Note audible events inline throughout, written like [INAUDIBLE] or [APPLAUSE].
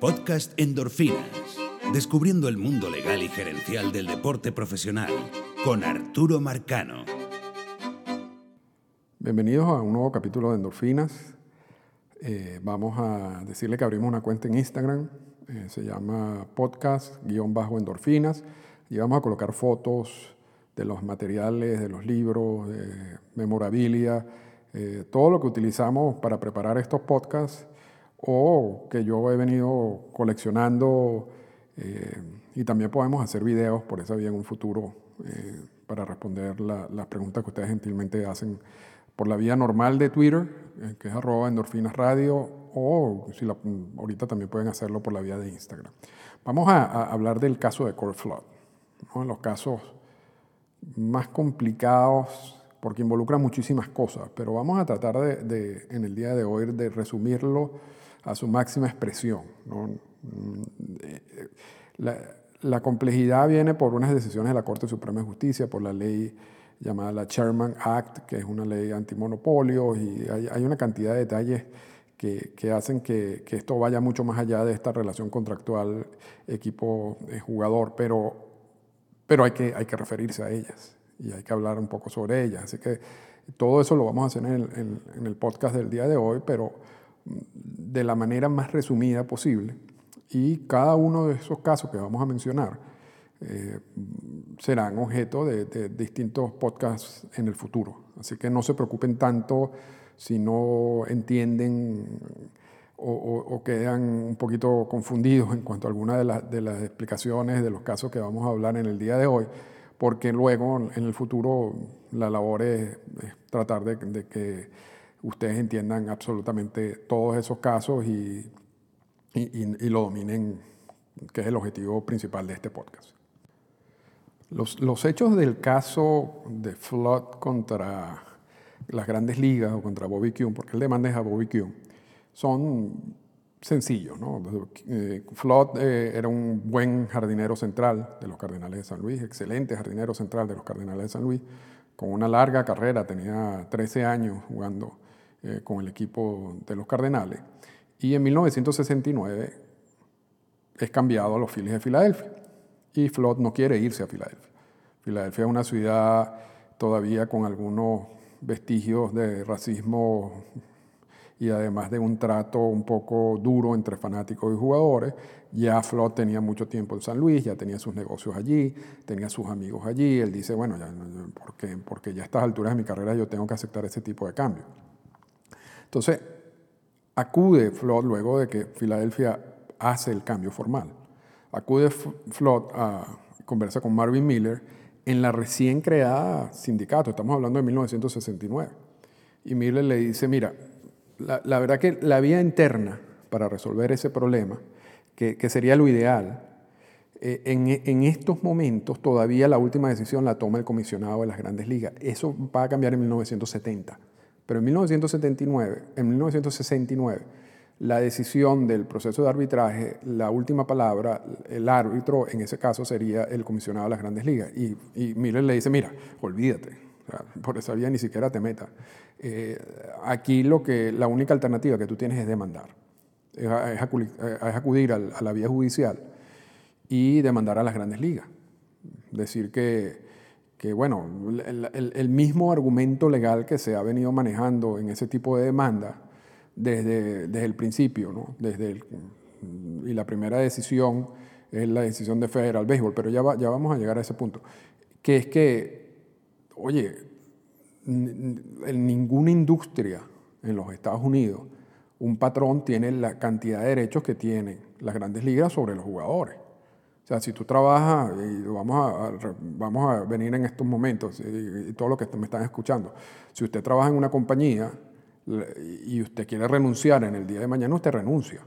Podcast Endorfinas. Descubriendo el mundo legal y gerencial del deporte profesional con Arturo Marcano. Bienvenidos a un nuevo capítulo de Endorfinas. Eh, vamos a decirle que abrimos una cuenta en Instagram. eh, se llama podcast-endorfinas. Y vamos a colocar fotos de los materiales, de los libros, de memorabilia, eh, todo lo que utilizamos para preparar estos podcasts o que yo he venido coleccionando eh, y también podemos hacer videos por esa vía en un futuro eh, para responder la- las preguntas que ustedes gentilmente hacen por la vía normal de Twitter, eh, que es arroba endorfinas radio, o si la- ahorita también pueden hacerlo por la vía de Instagram. Vamos a, a hablar del caso de Core Flood, ¿no? los casos más complicados porque involucran muchísimas cosas, pero vamos a tratar de, de, en el día de hoy de resumirlo a su máxima expresión. ¿no? Mm, eh, La, la complejidad viene por unas decisiones de la Corte Suprema de Justicia, por la ley llamada la Chairman Act, que es una ley antimonopolio, y hay, hay una cantidad de detalles que, que hacen que, que esto vaya mucho más allá de esta relación contractual equipo-jugador, pero pero hay que, hay que referirse a ellas y hay que hablar un poco sobre ellas. Así que todo eso lo vamos a hacer en el, en- en el podcast del día de hoy, pero mm, de la manera más resumida posible. Y cada uno de esos casos que vamos a mencionar eh, serán objeto de, de distintos podcasts en el futuro. Así que no se preocupen tanto si no entienden o, o- o quedan un poquito confundidos en cuanto a alguna de, las- de las explicaciones de los casos que vamos a hablar en el día de hoy, porque luego en el futuro la labor es, es tratar de, de que ustedes entiendan absolutamente todos esos casos y, y- y- y lo dominen, que es el objetivo principal de este podcast. Los, los hechos del caso de Flood contra las grandes ligas o contra Bobby Kuhn, porque él demanda a Bobby Kuhn, son sencillos. ¿no? Eh, Flood eh, era un buen jardinero central de los Cardenales de San Luis, excelente jardinero central de los Cardenales de San Luis, con una larga carrera, tenía 13 años jugando eh, con el equipo de los Cardenales, y en 1969 es cambiado a los Phillies de Filadelfia. Y Flood no quiere irse a Filadelfia. Filadelfia es una ciudad todavía con algunos vestigios de racismo y además de un trato un poco duro entre fanáticos y jugadores. Ya Flood tenía mucho tiempo en San Luis, ya tenía sus negocios allí, tenía sus amigos allí. Él dice, bueno, ya, porque, porque ya a estas alturas de mi carrera yo tengo que aceptar ese tipo de cambio. Entonces, acude Flood luego de que Filadelfia hace el cambio formal. Acude F- Flood a conversa con Marvin Miller en la recién creada sindicato, estamos hablando de 1969. Y Miller le dice, mira, la, verdad que la vía interna para resolver ese problema, que, sería lo ideal, eh, en, estos momentos todavía la última decisión la toma el comisionado de las grandes ligas. Eso va a cambiar en 1970. Pero en 1979, en 1969, la decisión del proceso de arbitraje, la última palabra, el árbitro en ese caso sería el comisionado de las grandes ligas. Y, y Miller le dice, mira, olvídate, por esa vía ni siquiera te metas. Eh, aquí lo que, la única alternativa que tú tienes es demandar, es, es acudir, es acudir al- a la vía judicial y demandar a las grandes ligas. Decir que, que bueno, el, el- el mismo argumento legal que se ha venido manejando en ese tipo de demanda desde, desde el principio, ¿no? Desde el- y la primera decisión es la decisión de Federal Baseball, pero ya, va- ya vamos a llegar a ese punto, que es que, oye, en ninguna industria en los Estados Unidos un patrón tiene la cantidad de derechos que tienen las grandes ligas sobre los jugadores. O sea, si tú trabajas, y vamos a, vamos a venir en estos momentos, y, y todo lo que me están escuchando, si usted trabaja en una compañía y usted quiere renunciar en el día de mañana, usted renuncia.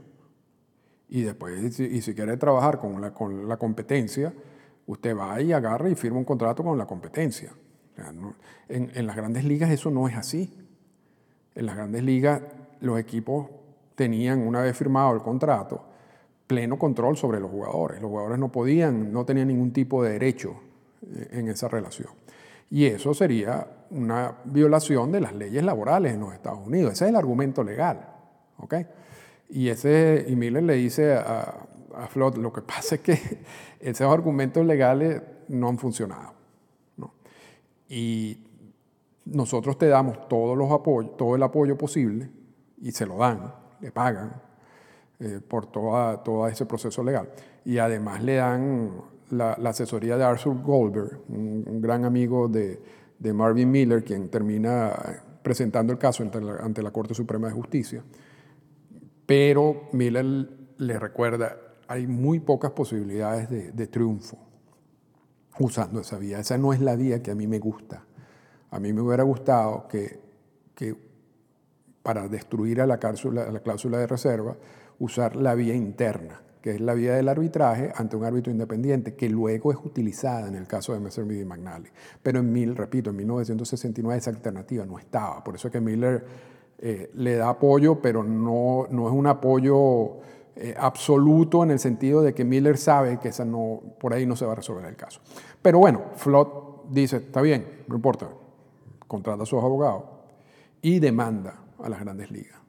Y después, si, y si quiere trabajar con la, con la competencia, usted va y agarra y firma un contrato con la competencia. En, las grandes ligas eso no es así. En las grandes ligas los equipos tenían, una vez firmado el contrato, pleno control sobre los jugadores. Los jugadores no podían, no tenían ningún tipo de derecho eh, en esa relación. Y eso sería una violación de las leyes laborales en los Estados Unidos. Ese es el argumento legal. ¿ok? Y, ese, y Miller le dice a, a Flood, lo que pasa es que [LAUGHS] esos argumentos legales no han funcionado. Y nosotros te damos todos los todo el apoyo posible y se lo dan, le pagan eh, por toda, todo ese proceso legal. Y además le dan la, asesoría de Arthur Goldberg, un, gran amigo de, de, Marvin Miller, quien termina presentando el caso ante la, ante la Corte Suprema de Justicia. Pero Miller le recuerda, hay muy pocas posibilidades de, de triunfo usando esa vía. Esa no es la vía que a mí me gusta. A mí me hubiera gustado que, para destruir a la, cláusula, de reserva, usar la vía interna, que es la vía del arbitraje ante un árbitro independiente, que luego es utilizada en el caso de Messerschmitt y McNally. Pero en mil, repito, en 1969 esa alternativa no estaba. Por eso es que Miller eh, le da apoyo, pero no, no es un apoyo eh, absoluto en el sentido de que Miller sabe que esa no, por ahí no se va a resolver el caso. Pero bueno, Flot dice, está bien, no importa, contrata a sus abogados y demanda a las grandes ligas.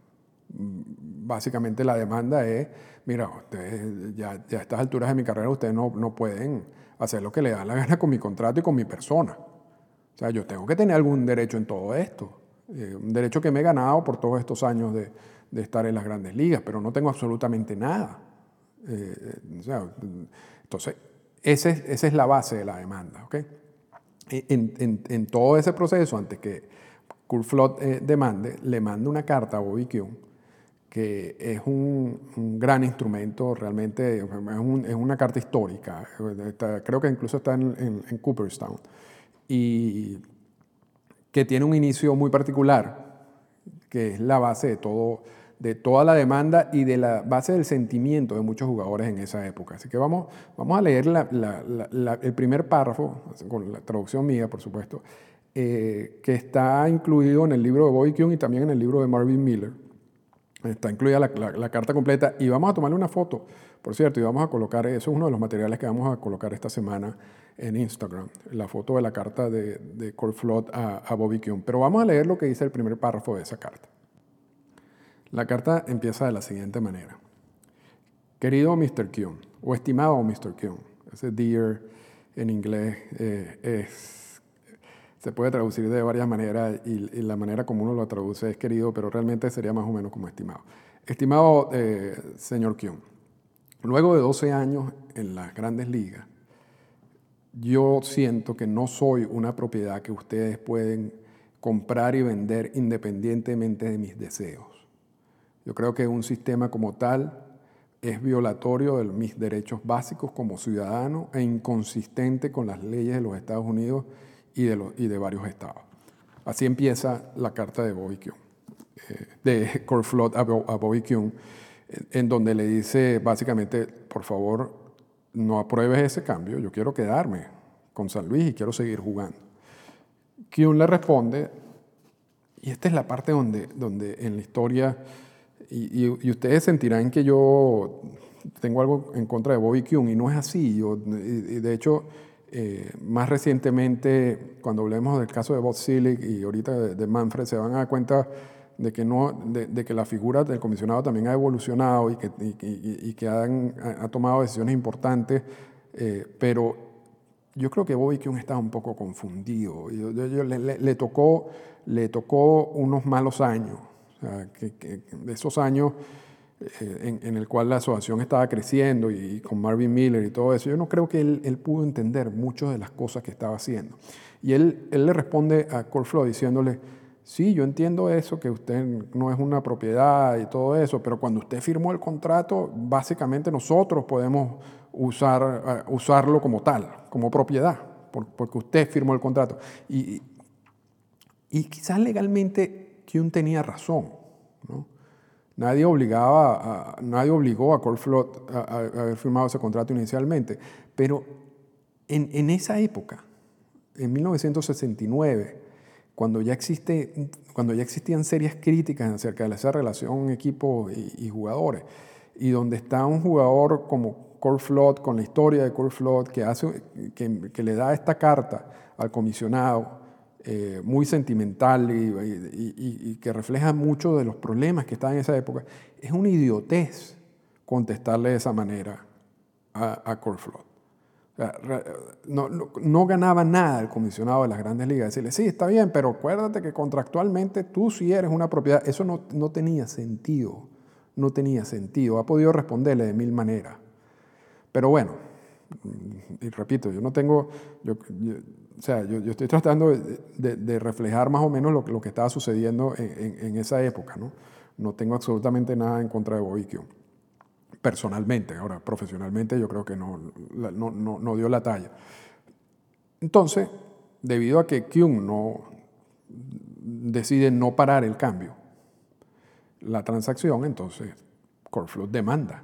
Mm, básicamente la demanda es, mira, ustedes ya, a estas alturas de mi carrera ustedes no, no pueden hacer lo que le da la gana con mi contrato y con mi persona. O sea, yo tengo que tener algún derecho en todo esto. Eh, un derecho que me he ganado por todos estos años de, de estar en las grandes ligas, pero no tengo absolutamente nada. Eh, o sea, entonces, esa es, esa es, la base de la demanda. ¿okay? En, en, en, todo ese proceso, antes que Flood eh, demande, le manda una carta a Bobby Kuhn, que es un, un gran instrumento, realmente es, un, es, una carta histórica, creo que incluso está en, en, Cooperstown, y que tiene un inicio muy particular, que es la base de todo, de toda la demanda y de la base del sentimiento de muchos jugadores en esa época. Así que vamos, vamos a leer el primer párrafo, con la traducción mía, por supuesto, eh, que está incluido en el libro de Bobby Kuhn y también en el libro de Marvin Miller. Está incluida la, carta completa y vamos a tomarle una foto, por cierto, y vamos a colocar, eso es uno de los materiales que vamos a colocar esta semana en Instagram, la foto de la carta de, de Cole Flood a, a Bobby Kuhn. Pero vamos a leer lo que dice el primer párrafo de esa carta. La carta empieza de la siguiente manera. Querido Mr. Kuhn, o estimado Mr. Kuhn, ese dear en inglés eh, se puede traducir de varias maneras y, la manera como uno lo traduce es querido, pero realmente sería más o menos como estimado. Estimado eh, señor Kion, luego de 12 años en las grandes ligas, yo siento que no soy una propiedad que ustedes pueden comprar y vender independientemente de mis deseos. Yo creo que un sistema como tal es violatorio de mis derechos básicos como ciudadano e inconsistente con las leyes de los Estados Unidos y de, de varios estados. Así empieza la carta de Bobby Kuhn, eh, de Corflot a, a Bobby Kuhn, en donde le dice básicamente, por favor, no apruebes ese cambio, yo quiero quedarme con San Luis y quiero seguir jugando. Kuhn le responde, y esta es la parte donde, donde en la historia, y, y, ustedes sentirán que yo tengo algo en contra de Bobby Kuhn, y no es así, yo, y de hecho eh, más recientemente, cuando hablemos del caso de Bob Silic y ahorita de, Manfred, se van a dar cuenta de que, no, de, que la figura del comisionado también ha evolucionado y que, y, que han, ha tomado decisiones importantes, eh, pero yo creo que Bobby Kuhn está un poco confundido. Yo, le, tocó, le tocó unos malos años, o sea, que, esos años eh, en, el cual la asociación estaba creciendo y, con Marvin Miller y todo eso, yo no creo que él, pudo entender muchas de las cosas que estaba haciendo. Y él, él le responde a Cole diciéndole, sí, yo entiendo eso, que usted no es una propiedad y todo eso, pero cuando usted firmó el contrato, básicamente nosotros podemos usar, uh, usarlo como tal, como propiedad, porque usted firmó el contrato. Y, y quizás legalmente Kuhn tenía razón, ¿no? Nadie, obligaba a, nadie obligó a Corflot a, a, haber firmado ese contrato inicialmente, pero en, en, esa época, en 1969, cuando ya, existe, cuando ya existían serias críticas acerca de esa relación equipo y, jugadores, y donde está un jugador como Corflot, con la historia de Corflot, que, hace, que, que le da esta carta al comisionado, eh, muy sentimental y, que refleja mucho de los problemas que estaban en esa época, es una idiotez contestarle de esa manera a, a no, no, ganaba nada el comisionado de las grandes ligas. Decirle, sí, está bien, pero acuérdate que contractualmente tú sí eres una propiedad. Eso no, no tenía sentido. No tenía sentido. Ha podido responderle de mil maneras. Pero bueno, y repito, yo no tengo, o sea, yo, estoy tratando de, reflejar más o menos lo, lo que estaba sucediendo en, esa época. ¿no? no tengo absolutamente nada en contra de Boikio personalmente. Ahora, profesionalmente yo creo que no, no, dio la talla. Entonces, debido a que Kyung no decide no parar el cambio, la transacción, entonces Corflot demanda.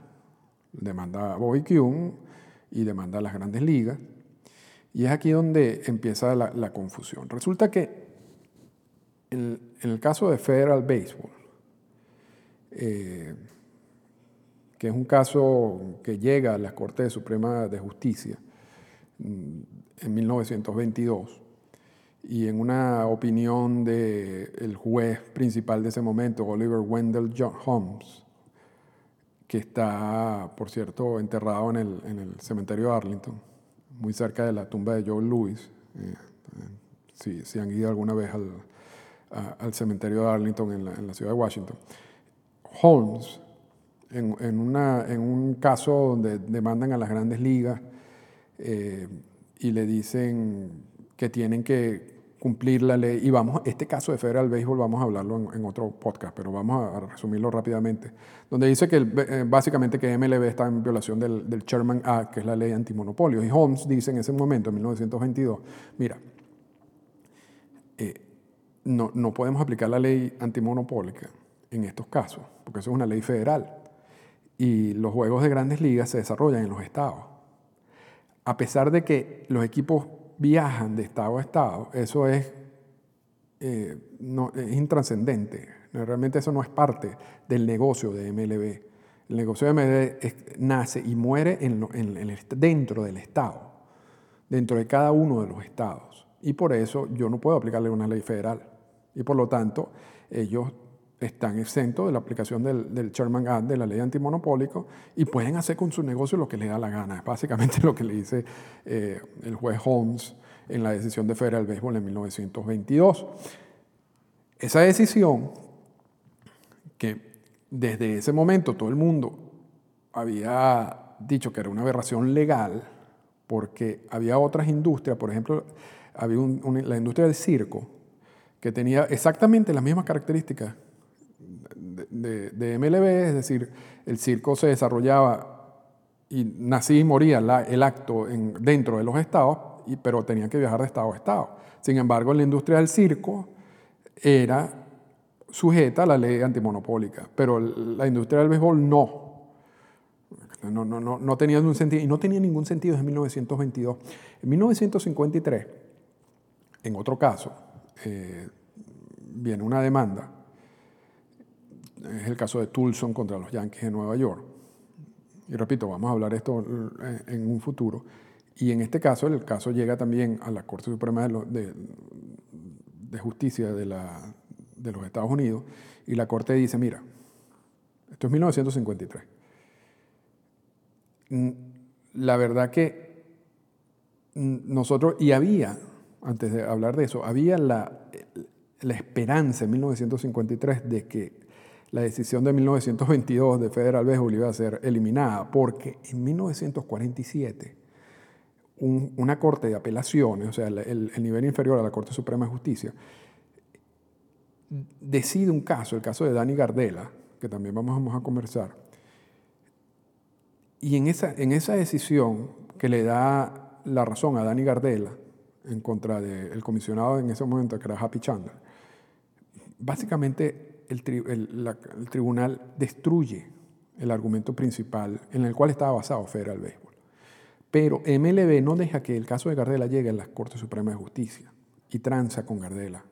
Demanda a Bobby Kyung y demanda a las grandes ligas. Y es aquí donde empieza la, confusión. Resulta que en, el caso de Federal Baseball, eh, que es un caso que llega a la Corte Suprema de Justicia mm, en 1922 y en una opinión del juez principal de ese momento, Oliver Wendell John Holmes, que está, por cierto, enterrado en el, cementerio de Arlington, muy cerca de la tumba de Joe Louis. Eh, si, han ido alguna vez al, cementerio de Arlington en la, ciudad de Washington. Holmes en un caso donde demandan a las grandes ligas eh, y le dicen que tienen que cumplir la ley. Y vamos, este caso de Federal Baseball vamos a hablarlo en, otro podcast, pero vamos a, resumirlo rápidamente. Donde dice que eh, básicamente que MLB está en violación del, del Chairman Act, que es la ley antimonopolio. Y Holmes dice en ese momento, en 1922, mira, eh, no, no podemos aplicar la ley antimonopólica en estos casos, porque eso es una ley federal y los juegos de grandes ligas se desarrollan en los estados. A pesar de que los equipos viajan de estado a estado, eso es, eh, no, es intrascendente. Realmente eso no es parte del negocio de MLB. El negocio de MLB nace y muere en, dentro del estado, dentro de cada uno de los estados. Y por eso yo no puedo aplicarle una ley federal. Y por lo tanto, ellos están exentos de la aplicación del, del Sherman Act, de la ley antimonopólico, y pueden hacer con su negocio lo que les da la gana. Es básicamente [LAUGHS] lo que le dice eh, el juez Holmes en la decisión de Federal Baseball en 1922. Esa decisión, que desde ese momento todo el mundo había dicho que era una aberración legal, porque había otras industrias, por ejemplo, había la industria del circo, que tenía exactamente las mismas características de, MLB, es decir, el circo se desarrollaba y nacía y moría el acto en, dentro de los estados, pero tenía que viajar de estado a estado. Sin embargo, la industria del circo era sujeta a la ley antimonopólica, pero la industria del béisbol no. No, no, no, no tenía ningún sentido, y no tenía ningún sentido desde 1922. En 1953, en otro caso, eh, viene una demanda es el caso de Tulson contra los Yankees de Nueva York. Y repito, vamos a hablar esto en un futuro. Y en este caso, el caso llega también a la Corte Suprema de, Justicia de, los Estados Unidos y la Corte dice, mira, esto es 1953. La verdad que nosotros, y había, antes de hablar de eso, había la esperanza en 1953 de que la decisión de 1922 de Federal Baseball iba a ser eliminada, porque en 1947 una corte de apelaciones, o sea, el, nivel inferior a la Corte Suprema de Justicia, decide un caso, el caso de Dani Gardela, que también vamos a conversar, y en esa, en esa decisión que le da la razón a Dani Gardela en contra del comisionado en ese momento, que era Happy Chandler, básicamente el, tribunal destruye el argumento principal en el cual estaba basado Federal Baseball. Pero MLB no deja que el caso de Gardela llegue a la Corte Suprema de Justicia y tranza con Gardela.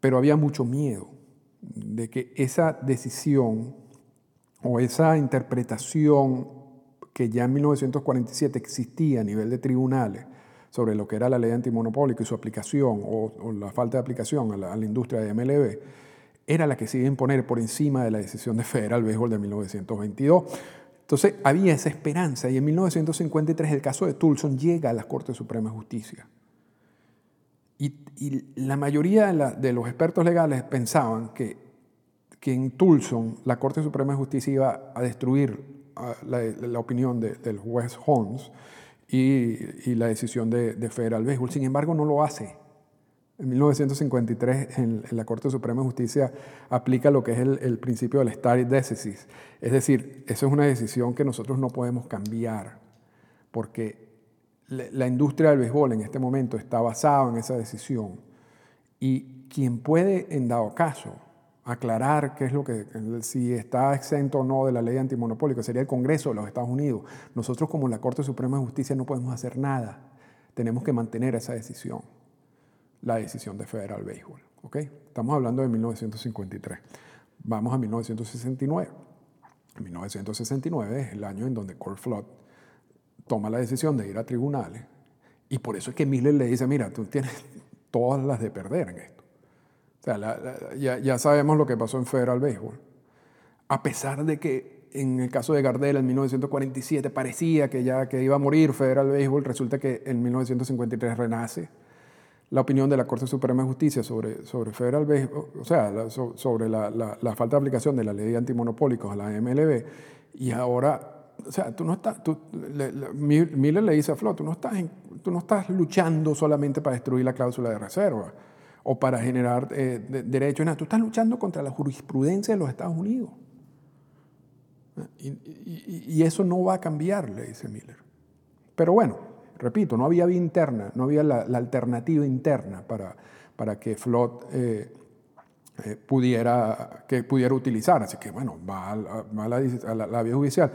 Pero había mucho miedo de que esa decisión o esa interpretación que ya en 1947 existía a nivel de tribunales sobre lo que era la ley antimonopólica y su aplicación o, la falta de aplicación a la, industria de MLB, era la que se iba a imponer por encima de la decisión de Federal Baseball de 1922. Entonces había esa esperanza y en 1953 el caso de Tulson llega a la Corte Suprema de Justicia. Y, la mayoría de, los expertos legales pensaban que, que, en Tulson la Corte Suprema de Justicia iba a destruir la, opinión del juez Holmes y, la decisión de, de Federal Baseball. Sin embargo, no lo hace. En 1953, en, la Corte Suprema de Justicia aplica lo que es el, principio del stare decisis. Es decir, eso es una decisión que nosotros no podemos cambiar, porque la, industria del béisbol en este momento está basada en esa decisión. Y quien puede, en dado caso, aclarar qué es lo que, si está exento o no de la ley antimonopólica, sería el Congreso de los Estados Unidos. Nosotros como la Corte Suprema de Justicia no podemos hacer nada. Tenemos que mantener esa decisión la decisión de Federal Baseball. ¿okay? Estamos hablando de 1953. Vamos a 1969. 1969 es el año en donde Court Flood toma la decisión de ir a tribunales y por eso es que Miller le dice, mira, tú tienes [LAUGHS] todas las de perder en esto. Sea, ya, ya, sabemos lo que pasó en Federal Baseball. A pesar de que en el caso de Gardel en 1947 parecía que ya que iba a morir Federal Baseball, resulta que en 1953 renace la opinión de la Corte Suprema de Justicia sobre, sobre Federal o sea, sobre la, la, falta de aplicación de la ley antimonopólicos a la MLB, y ahora, o sea, tú no estás, tú, Miller le dice a Flo, tú no, estás tú no estás luchando solamente para destruir la cláusula de reserva o para generar eh, derechos, nada, tú estás luchando contra la jurisprudencia de los Estados Unidos. Y eso no va a cambiar, le dice Miller. Pero bueno, repito, no había vía interna, no había la, alternativa interna para, para que Flot eh, eh, pudiera, que pudiera utilizar. Así que, bueno, va a, la, vía judicial.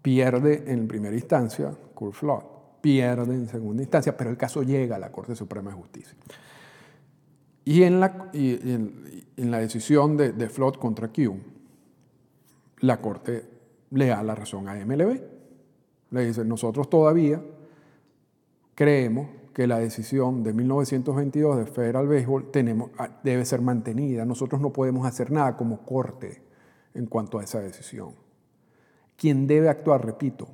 Pierde en primera instancia Kurt Flot, pierde en segunda instancia, pero el caso llega a la Corte Suprema de Justicia. Y en la, en, la decisión de, Flot contra Q, la Corte le da la razón a MLB. Le dice, nosotros todavía creemos que la decisión de 1922 de Federal Baseball tenemos, ah, debe ser mantenida. Nosotros no podemos hacer nada como corte en cuanto a esa decisión. Quien debe actuar, repito,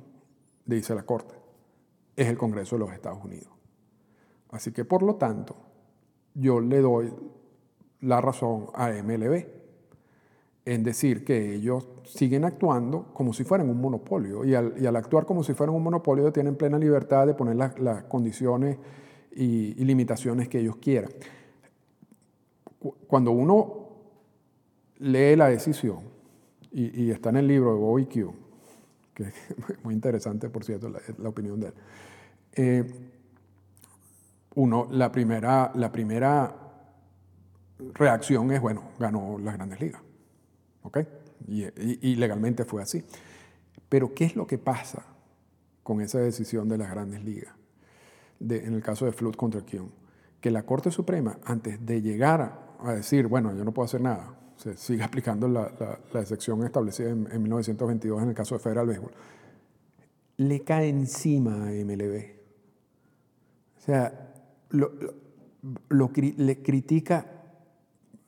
dice la Corte, es el Congreso de los Estados Unidos. Así que, por lo tanto, yo le doy la razón a MLB en decir que ellos siguen actuando como si fueran un monopolio y al, actuar como si fueran un monopolio tienen plena libertad de poner las, condiciones y, limitaciones que ellos quieran. Cuando uno lee la decisión, y, está en el libro de Bobby Q, que [LAUGHS] es muy interesante, por cierto, la, opinión de él, eh, uno, la primera, la primera reacción es, bueno, ganó las grandes ligas. ¿Ok? Y, legalmente fue así. Pero ¿qué es lo que pasa con esa decisión de las grandes ligas? en el caso de Flood contra Kion, que la Corte Suprema, antes de llegar a decir, bueno, yo no puedo hacer nada, se sigue aplicando la, la, excepción establecida en, 1922 en el caso de Federal Baseball, le cae encima a MLB. O sea, lo, le critica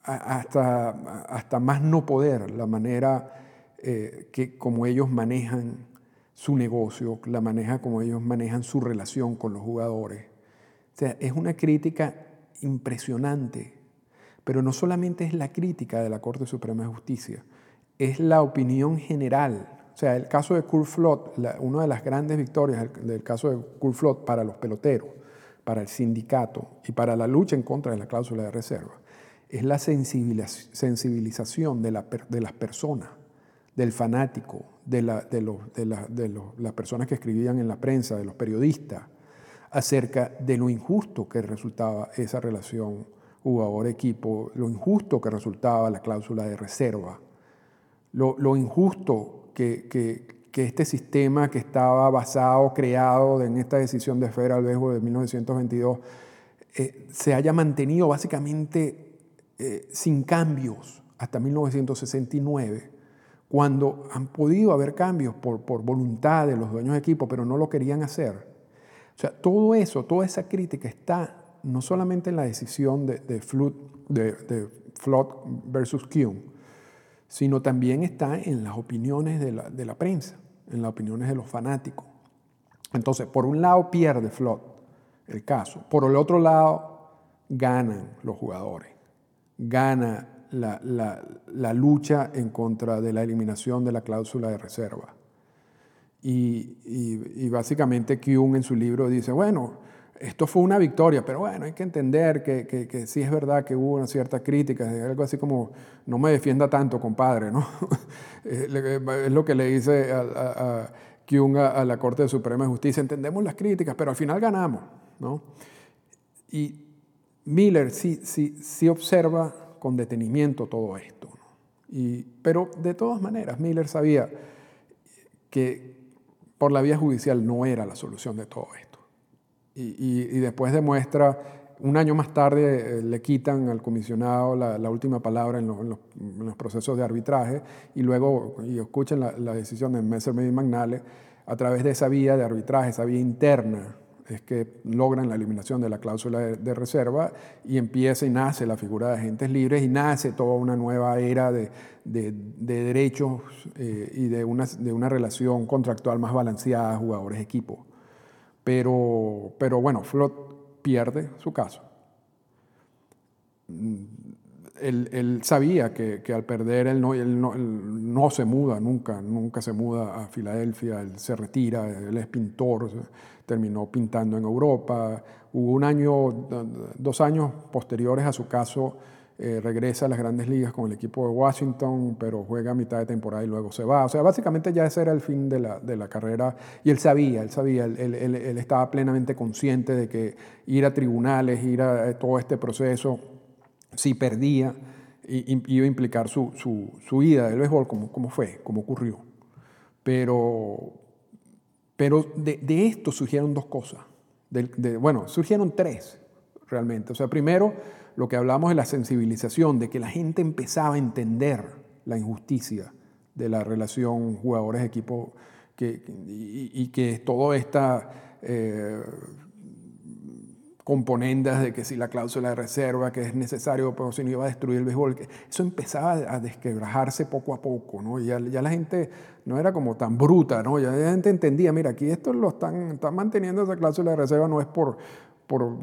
hasta, hasta más no poder la manera eh, que como ellos manejan su negocio, la manera como ellos manejan su relación con los jugadores. O sea, es una crítica impresionante, pero no solamente es la crítica de la Corte Suprema de Justicia, es la opinión general. O sea, el caso de Kurt Flot, una de las grandes victorias del caso de Kurt Flot para los peloteros, para el sindicato y para la lucha en contra de la cláusula de reserva, es la sensibilización de, las personas, del fanático, de, las personas que escribían en la prensa, de los periodistas, acerca de lo injusto que resultaba esa relación jugador-equipo, lo injusto que resultaba la cláusula de reserva, lo, injusto que, este sistema que estaba basado, creado en esta decisión de Federal Baseball de 1922, eh, se haya mantenido básicamente eh, sin cambios hasta 1969, cuando han podido haber cambios por, por voluntad de los dueños de equipo, pero no lo querían hacer. O sea, todo eso, toda esa crítica está no solamente en la decisión de, de, de, Flood versus Kuhn, sino también está en las opiniones de la, de la prensa, en las opiniones de los fanáticos. Entonces, por un lado pierde Flood el caso, por el otro lado ganan los jugadores, gana la, la, la, lucha en contra de la eliminación de la cláusula de reserva. Y, y, y básicamente Kuhn en su libro dice, bueno, esto fue una victoria, pero bueno, hay que entender que, que, que, sí es verdad que hubo una cierta crítica, algo así como, no me defienda tanto, compadre, ¿no? [LAUGHS] es lo que le dice a, a, a Kuhn a, a, la Corte Suprema de Justicia, entendemos las críticas, pero al final ganamos, ¿no? Y Miller sí, sí, sí observa con detenimiento todo esto, ¿no? y, pero de todas maneras, Miller sabía que por la vía judicial no era la solución de todo esto. Y, y, y después demuestra, un año más tarde eh, le quitan al comisionado la, la última palabra en, en, los, en, los, procesos de arbitraje y luego, y escuchen la, la decisión de Messerschmitt y Magnale, a través de esa vía de arbitraje, esa vía interna, es que logran la eliminación de la cláusula de, de, reserva y empieza y nace la figura de agentes libres y nace toda una nueva era de, de, de derechos eh, y de una, de una relación contractual más balanceada jugadores-equipo. Pero, pero bueno, Flot pierde su caso. Él, él sabía que, que, al perder él no, él, no, no, se muda nunca, nunca se muda a Filadelfia, él se retira, él es pintor, terminó pintando en Europa. Hubo un año, dos años posteriores a su caso, eh, regresa a las grandes ligas con el equipo de Washington, pero juega a mitad de temporada y luego se va. O sea, básicamente ya ese era el fin de la, de la carrera y él sabía, él sabía, él, él, estaba plenamente consciente de que ir a tribunales, ir a, a todo este proceso, si perdía, iba a implicar su, su, su ida del béisbol, como, como fue, como ocurrió. Pero, pero de, de esto surgieron dos cosas. Bueno, surgieron tres realmente. O sea, primero, lo que hablamos de la sensibilización, de que la gente empezaba a entender la injusticia de la relación jugadores-equipo que, y, y, que toda esta eh, componendas de que si la cláusula de reserva, que es necesario, pero si no iba a destruir el béisbol, eso empezaba a desquebrajarse poco a poco, ¿no? Ya, ya, la gente no era como tan bruta, ¿no? Ya la gente entendía, mira, aquí esto lo están manteniendo esa cláusula de reserva no es por, por,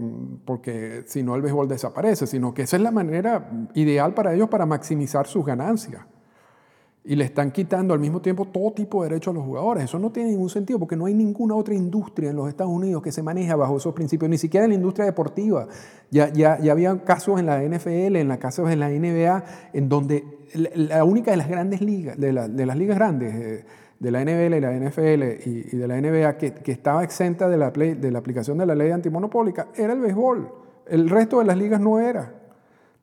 porque si no el béisbol desaparece, sino que esa es la manera ideal para ellos para maximizar sus ganancias y le están quitando al mismo tiempo todo tipo de derechos a los jugadores. Eso no tiene ningún sentido porque no hay ninguna otra industria en los Estados Unidos que se maneja bajo esos principios, ni siquiera en la industria deportiva. Ya, ya, ya había casos en la NFL, en la casos en la NBA, en donde la única de las grandes ligas, de, la, de las ligas grandes, eh, de la NBL y la NFL y, de la NBA, que, que, estaba exenta de la, de la aplicación de la ley antimonopólica, era el béisbol. El resto de las ligas no era.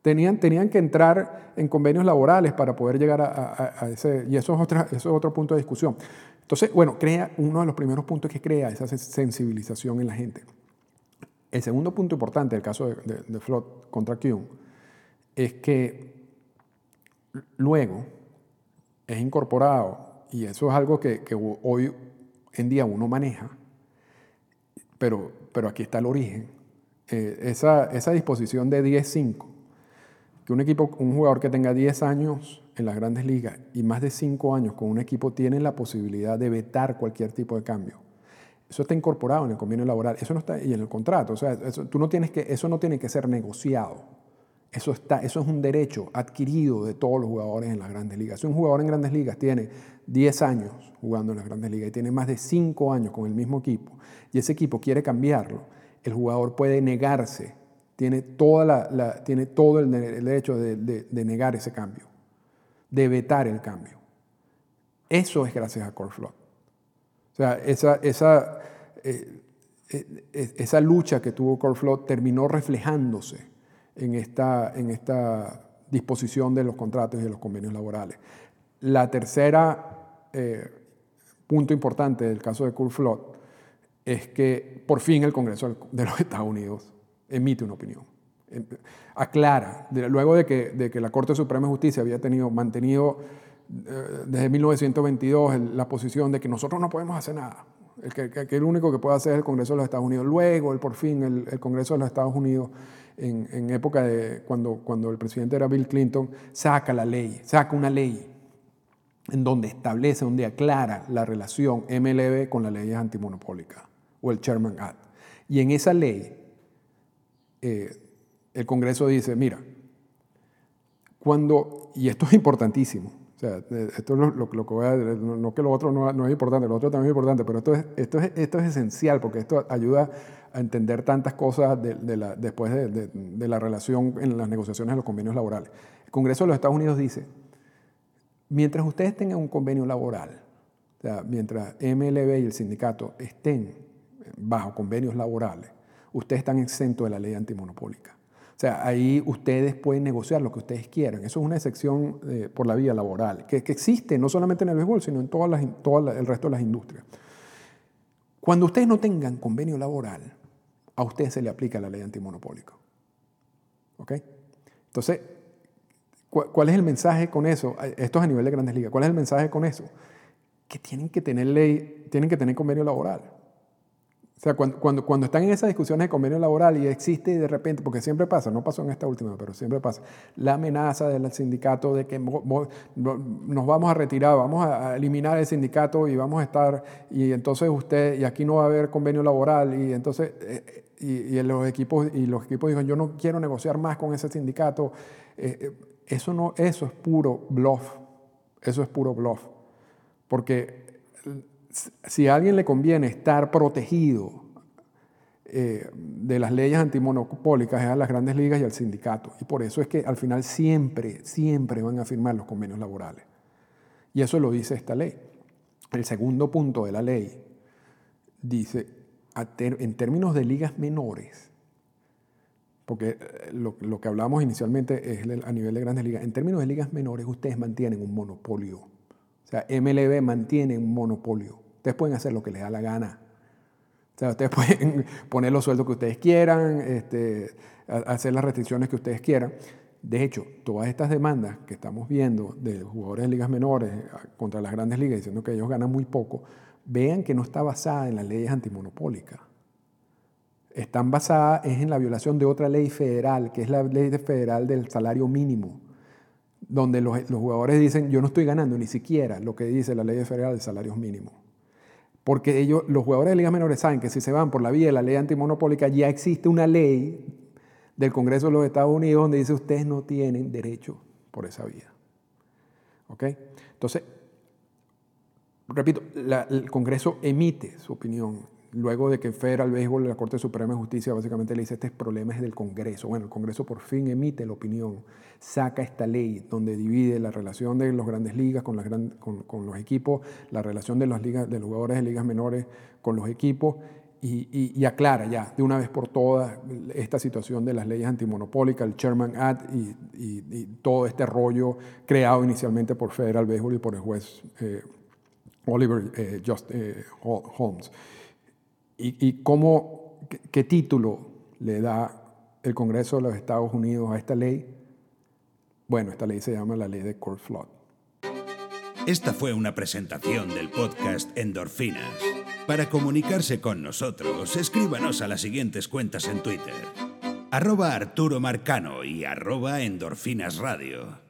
Tenían, tenían que entrar en convenios laborales para poder llegar a, a, ese, y eso es, otra, eso es otro punto de discusión. Entonces, bueno, crea, uno de los primeros puntos que crea esa sensibilización en la gente. El segundo punto importante del caso de, de, Flot contra Kuhn es que luego es incorporado, y eso es algo que, hoy en día uno maneja, pero, pero aquí está el origen, eh, esa, esa disposición de 10-5 que un equipo, un jugador que tenga 10 años en las grandes ligas y más de 5 años con un equipo tiene la posibilidad de vetar cualquier tipo de cambio. Eso está incorporado en el convenio laboral, eso no está y en el contrato, o sea, eso, no tienes que, eso no tiene que ser negociado. Eso, está, eso es un derecho adquirido de todos los jugadores en las grandes ligas. Si un jugador en grandes ligas tiene 10 años jugando en las grandes ligas y tiene más de 5 años con el mismo equipo y ese equipo quiere cambiarlo, el jugador puede negarse tiene, toda la, tiene todo el, derecho de, negar ese cambio, de vetar el cambio. Eso es gracias a Corflot. O sea, esa, esa, eh, eh, esa lucha que tuvo Corflot terminó reflejándose en esta, en esta disposición de los contratos y de los convenios laborales. La tercera eh, punto importante del caso de Corflot es que por fin el Congreso de los [LAUGHS] Estados Unidos emite una opinión. Aclara, luego de que, de que la Corte Suprema de Justicia había tenido, mantenido eh, desde 1922 la posición de que nosotros no podemos hacer nada, el que, el único que puede hacer es el Congreso de los Estados Unidos. Luego, el, por fin, el, Congreso de los Estados Unidos en, época de cuando, cuando el presidente era Bill Clinton, saca la ley, saca una ley en donde establece, donde aclara la relación MLB con las leyes antimonopólicas o el Chairman Act. Y en esa ley, eh, el Congreso dice, mira, cuando, y esto es importantísimo, o sea, esto es lo, que voy a no, que lo otro no, es importante, lo otro también es importante, pero esto es, esto es, esto es esencial porque esto ayuda a entender tantas cosas de, la, después de, de, la relación en las negociaciones de los convenios laborales. El Congreso de los Estados Unidos dice, mientras ustedes tengan un convenio laboral, o sea, mientras MLB y el sindicato estén bajo convenios laborales, ustedes están exentos de la ley antimonopólica. O sea, ahí ustedes pueden negociar lo que ustedes quieran. Eso es una excepción eh, por la vía laboral, que, existe no solamente en el béisbol, sino en todas las, el resto de las industrias. Cuando ustedes no tengan convenio laboral, a ustedes se le aplica la ley antimonopólica. ¿Ok? Entonces, ¿cuál es el mensaje con eso? Esto es a nivel de grandes ligas. ¿Cuál es el mensaje con eso? Que tienen que tener ley, tienen que tener convenio laboral. O sea, cuando, cuando, cuando, están en esas discusiones de convenio laboral y existe de repente, porque siempre pasa, no pasó en esta última, pero siempre pasa, la amenaza del sindicato de que nos vamos a retirar, vamos a eliminar el sindicato y vamos a estar, y entonces usted, y aquí no va a haber convenio laboral, y entonces, eh, y, los equipos, y los equipos dijeron, yo no quiero negociar más con ese sindicato. Eh, eh, eso, no, eso es puro bluff, eso es puro bluff, porque si a alguien le conviene estar protegido eh, de las leyes antimonopólicas es a las grandes ligas y al sindicato. Y por eso es que al final siempre, siempre van a firmar los convenios laborales. Y eso lo dice esta ley. El segundo punto de la ley dice, en términos de ligas menores, porque eh, lo, lo que hablábamos inicialmente es a nivel de grandes ligas, en términos de ligas menores ustedes mantienen un monopolio o sea, MLB mantiene un monopolio. Ustedes pueden hacer lo que les da la gana. O sea, ustedes [LAUGHS] pueden poner los sueldos que ustedes quieran, este, hacer las restricciones que ustedes quieran. De hecho, todas estas demandas que estamos viendo de jugadores de ligas menores contra las grandes ligas diciendo que ellos ganan muy poco, vean que no está basada en las leyes antimonopólicas. Están basadas en la violación de otra ley federal, que es la ley federal del salario mínimo donde los, jugadores dicen, yo no estoy ganando ni siquiera lo que dice la ley federal de salarios mínimos. Porque ellos, los jugadores de ligas menores saben que si se van por la vía de la ley antimonopólica, ya existe una ley del Congreso de los Estados Unidos donde dice ustedes no tienen derecho por esa vía. ¿Ok? Entonces, repito, el Congreso emite su opinión luego de que Federal Béisbol, la Corte Suprema de Justicia, básicamente le dice, este problema es del Congreso. Bueno, el Congreso por fin emite la opinión, saca esta ley donde divide la relación de las grandes ligas con, los equipos, la relación de, las ligas, los jugadores de ligas menores con los equipos, y, aclara ya de una vez por todas esta situación de las leyes antimonopólicas, el Chairman Act y, todo este rollo creado inicialmente por Federal Béisbol y por el juez eh, Oliver eh, Just, eh, Holmes. ¿Y, cómo, qué, título le da el Congreso de los Estados Unidos a esta ley? Bueno, esta ley se llama la ley de Court Flood. Esta fue una presentación del podcast Endorfinas. Para comunicarse con nosotros, escríbanos a las siguientes cuentas en Twitter. Arroba Arturo Marcano y arroba Endorfinas Radio.